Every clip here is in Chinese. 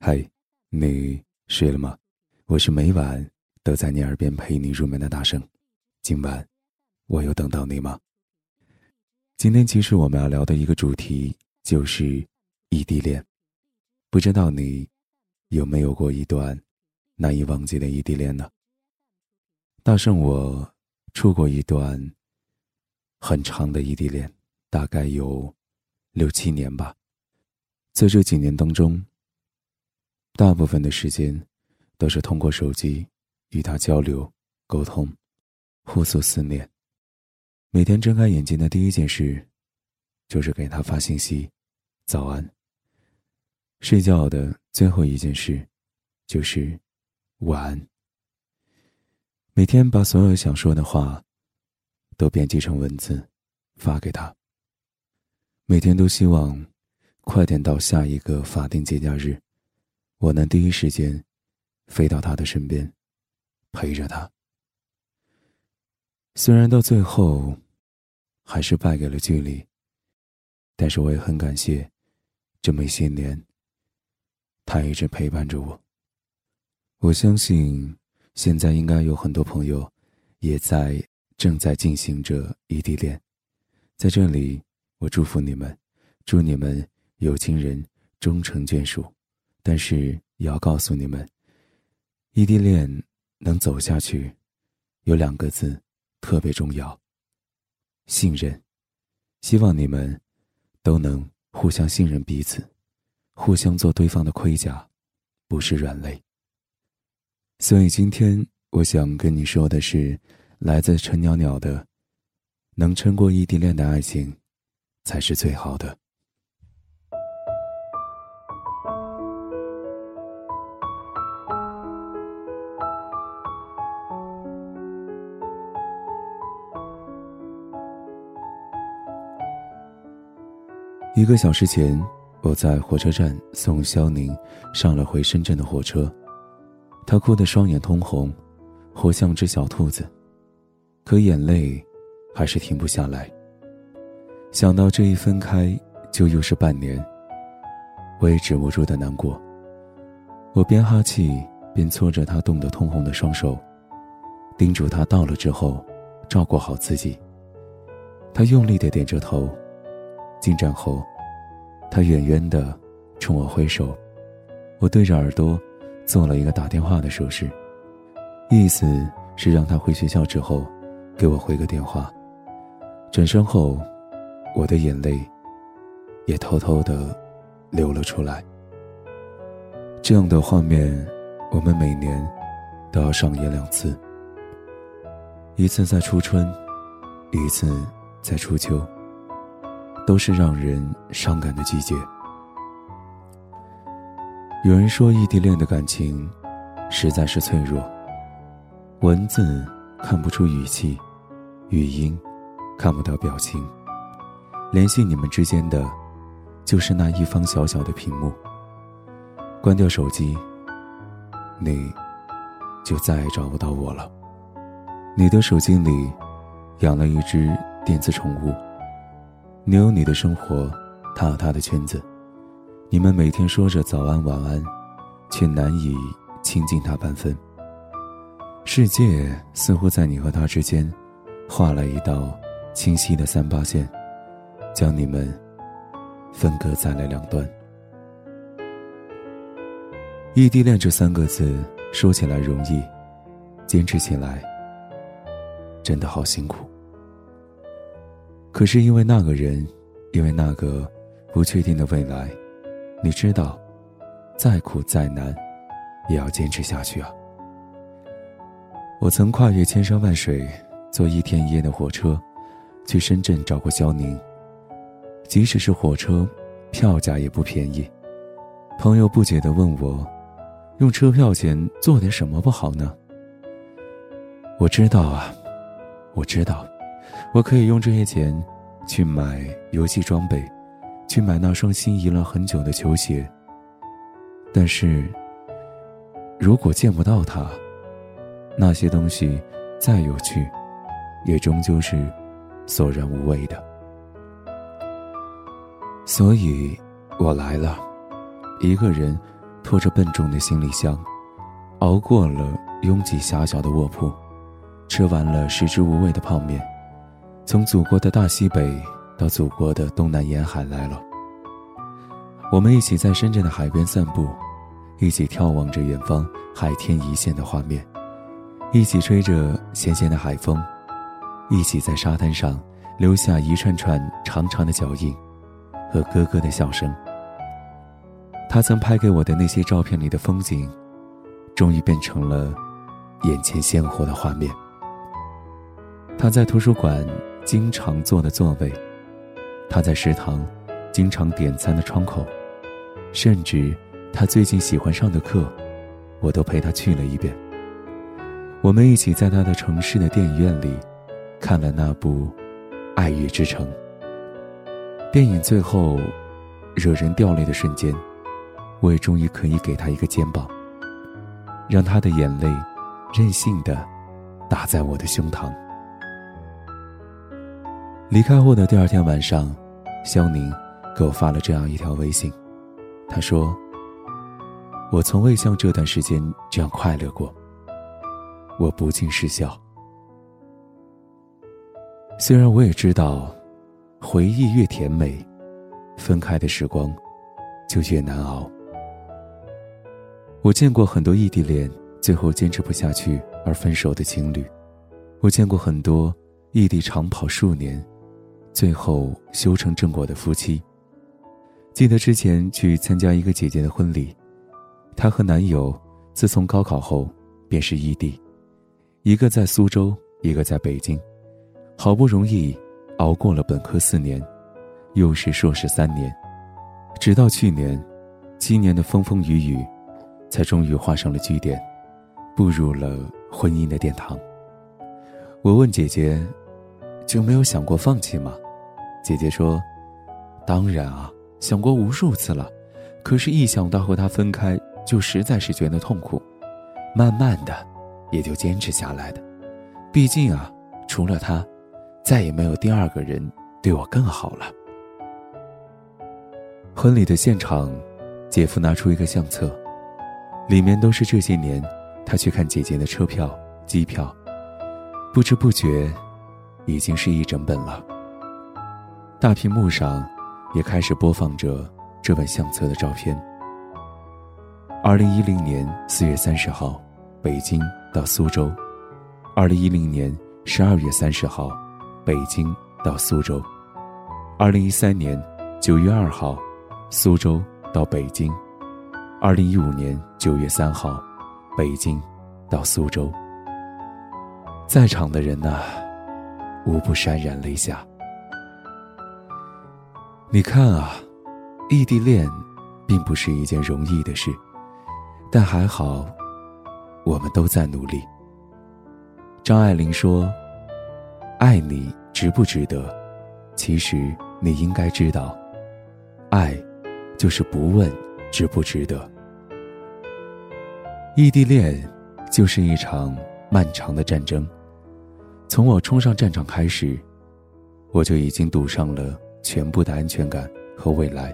嗨，你睡了吗？我是每晚都在你耳边陪你入眠的大圣。今晚，我有等到你吗？今天其实我们要聊的一个主题就是异地恋。不知道你有没有过一段难以忘记的异地恋呢？大圣，我处过一段很长的异地恋，大概有六七年吧。在这几年当中。大部分的时间，都是通过手机与他交流、沟通、互诉思念。每天睁开眼睛的第一件事，就是给他发信息“早安”。睡觉的最后一件事，就是“晚安”。每天把所有想说的话，都编辑成文字，发给他。每天都希望，快点到下一个法定节假日。我能第一时间飞到他的身边，陪着他。虽然到最后还是败给了距离，但是我也很感谢这么些年他一直陪伴着我。我相信现在应该有很多朋友也在正在进行着异地恋，在这里我祝福你们，祝你们有情人终成眷属。但是也要告诉你们，异地恋能走下去，有两个字特别重要：信任。希望你们都能互相信任彼此，互相做对方的盔甲，不是软肋。所以今天我想跟你说的是，来自陈袅袅的：能撑过异地恋的爱情，才是最好的。一个小时前，我在火车站送肖宁上了回深圳的火车，他哭得双眼通红，活像只小兔子，可眼泪还是停不下来。想到这一分开就又是半年，我也止不住的难过。我边哈气边搓着他冻得通红的双手，叮嘱他到了之后照顾好自己。他用力的点着头。进站后，他远远的冲我挥手，我对着耳朵做了一个打电话的手势，意思是让他回学校之后给我回个电话。转身后，我的眼泪也偷偷的流了出来。这样的画面，我们每年都要上演两次，一次在初春，一次在初秋。都是让人伤感的季节。有人说，异地恋的感情实在是脆弱。文字看不出语气，语音看不到表情，联系你们之间的，就是那一方小小的屏幕。关掉手机，你就再也找不到我了。你的手机里养了一只电子宠物。你有你的生活，他有他的圈子，你们每天说着早安晚安，却难以亲近他半分。世界似乎在你和他之间，画了一道清晰的三八线，将你们分割在了两端。异地恋这三个字说起来容易，坚持起来真的好辛苦。可是因为那个人，因为那个不确定的未来，你知道，再苦再难，也要坚持下去啊！我曾跨越千山万水，坐一天一夜的火车，去深圳找过肖宁。即使是火车，票价也不便宜。朋友不解地问我：“用车票钱做点什么不好呢？”我知道啊，我知道。我可以用这些钱，去买游戏装备，去买那双心仪了很久的球鞋。但是，如果见不到他，那些东西再有趣，也终究是索然无味的。所以，我来了，一个人，拖着笨重的行李箱，熬过了拥挤狭小的卧铺，吃完了食之无味的泡面，从祖国的大西北到祖国的东南沿海来了。我们一起在深圳的海边散步，一起眺望着远方海天一线的画面，一起吹着咸咸的海风，一起在沙滩上留下一串串长长的脚印和咯咯的笑声。他曾拍给我的那些照片里的风景，终于变成了眼前鲜活的画面。他在图书馆经常坐的座位，他在食堂经常点餐的窗口，甚至他最近喜欢上的课，我都陪他去了一遍。我们一起在他的城市的电影院里看了那部《爱乐之城》。电影最后，惹人掉泪的瞬间。我也终于可以给他一个肩膀，让他的眼泪任性的打在我的胸膛。离开后的第二天晚上，肖宁给我发了这样一条微信，他说：“我从未像这段时间这样快乐过。”我不禁失笑。虽然我也知道，回忆越甜美，分开的时光就越难熬。我见过很多异地恋最后坚持不下去而分手的情侣，我见过很多异地长跑数年，最后修成正果的夫妻。记得之前去参加一个姐姐的婚礼，她和男友自从高考后便是异地，一个在苏州，一个在北京，好不容易熬过了本科四年，又是硕士三年，直到去年，今年的风风雨雨。才终于画上了句点，步入了婚姻的殿堂。我问姐姐：“就没有想过放弃吗？”姐姐说：“当然啊，想过无数次了，可是，一想到和他分开，就实在是觉得痛苦。慢慢的，也就坚持下来的。毕竟啊，除了他，再也没有第二个人对我更好了。”婚礼的现场，姐夫拿出一个相册。里面都是这些年，他去看姐姐的车票、机票，不知不觉，已经是一整本了。大屏幕上，也开始播放着这本相册的照片。二零一零年四月三十号，北京到苏州；二零一零年十二月三十号，北京到苏州；二零一三年九月二号，苏州到北京。二零一五年九月三号，北京到苏州，在场的人呐，无不潸然泪下。你看啊，异地恋并不是一件容易的事，但还好，我们都在努力。张爱玲说：“爱你值不值得？其实你应该知道，爱，就是不问值不值得。”异地恋，就是一场漫长的战争。从我冲上战场开始，我就已经赌上了全部的安全感和未来。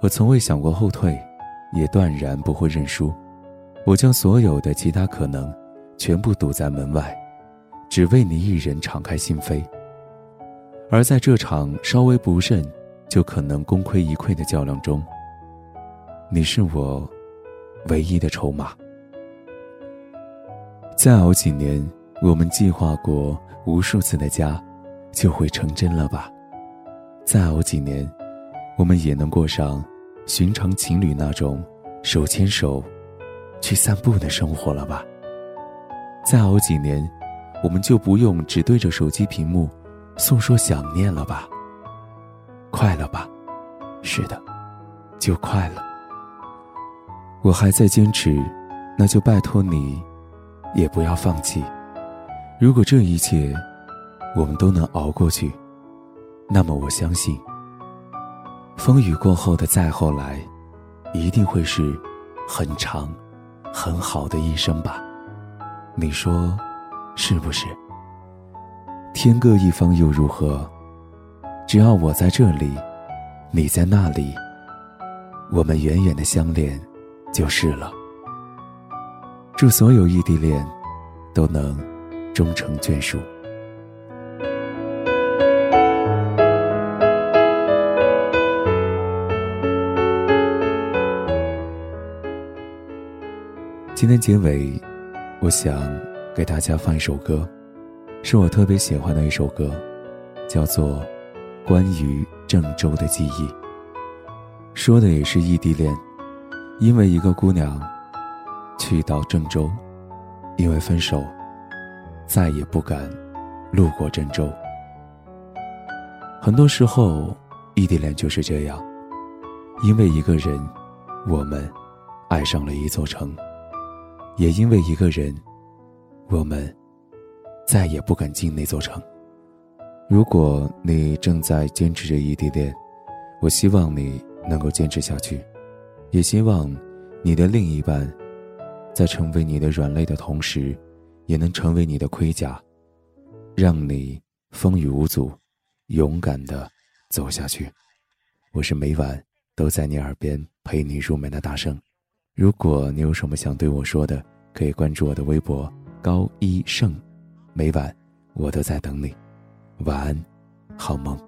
我从未想过后退，也断然不会认输。我将所有的其他可能，全部堵在门外，只为你一人敞开心扉。而在这场稍微不慎，就可能功亏一篑的较量中，你是我。唯一的筹码。再熬几年，我们计划过无数次的家，就会成真了吧？再熬几年，我们也能过上寻常情侣那种手牵手去散步的生活了吧？再熬几年，我们就不用只对着手机屏幕诉说想念了吧？快了吧？是的，就快了。我还在坚持，那就拜托你，也不要放弃。如果这一切我们都能熬过去，那么我相信，风雨过后的再后来，一定会是很长、很好的一生吧？你说是不是？天各一方又如何？只要我在这里，你在那里，我们远远的相恋。就是了。祝所有异地恋都能终成眷属。今天结尾，我想给大家放一首歌，是我特别喜欢的一首歌，叫做《关于郑州的记忆》。说的也是异地恋，因为一个姑娘去到郑州，因为分手，再也不敢路过郑州。很多时候，异地恋就是这样，因为一个人，我们爱上了一座城。也因为一个人，我们再也不敢进那座城。如果你正在坚持着异地恋，我希望你能够坚持下去，也希望你的另一半在成为你的软肋的同时，也能成为你的盔甲，让你风雨无阻，勇敢的走下去。我是每晚都在你耳边陪你入眠的大圣。如果你有什么想对我说的，可以关注我的微博高一胜，每晚我都在等你，晚安，好梦。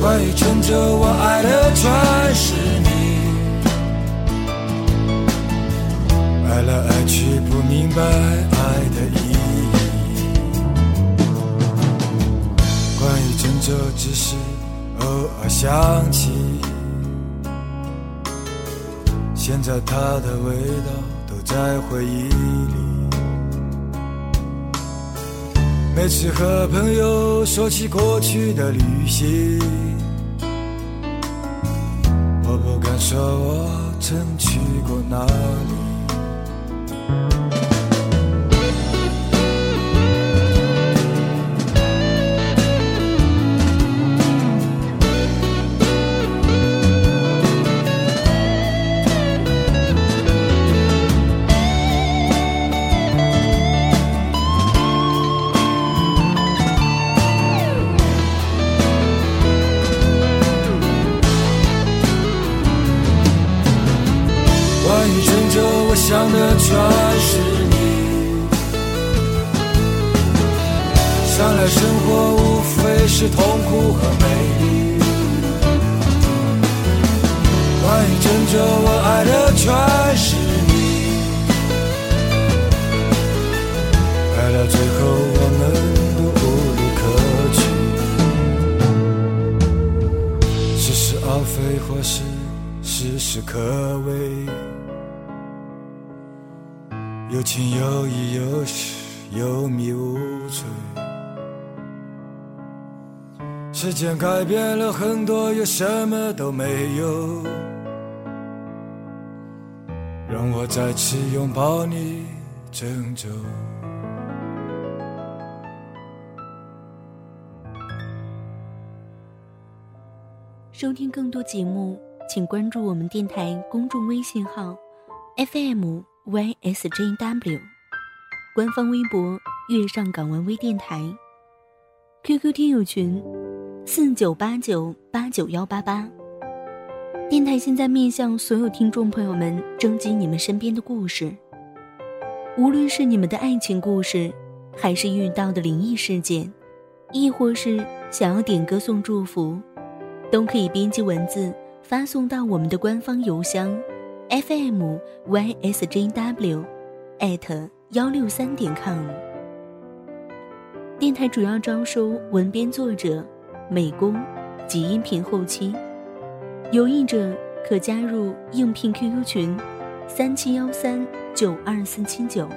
关于郑州，我爱的全是你，爱来爱去不明白爱的意义。关于郑州，只是偶尔想起，现在它的味道都在回忆里。每次和朋友说起过去的旅行，我不敢说我曾去过哪里。想的全是你，想来生活无非是痛苦和美丽。关于郑州，我爱的全是你，爱到最后我们都无路可去，似是而非，或是事事可畏。有情有义有时有迷无醉，时间改变了很多，又什么都没有。让我再次拥抱你，郑州。收听更多节目，请关注我们电台公众微信号：FM。ysjw，官方微博“月上港湾微电台。”，QQ 听友群四九八九八九幺八八。电台现在面向所有听众朋友们征集你们身边的故事，无论是你们的爱情故事，还是遇到的灵异事件，亦或是想要点歌送祝福，都可以编辑文字发送到我们的官方邮箱，fm ysjw，艾特幺六三点 com。电台主要招收文编作者、美工及音频后期。有意者可加入应聘 QQ 群：三七幺三九二四七九。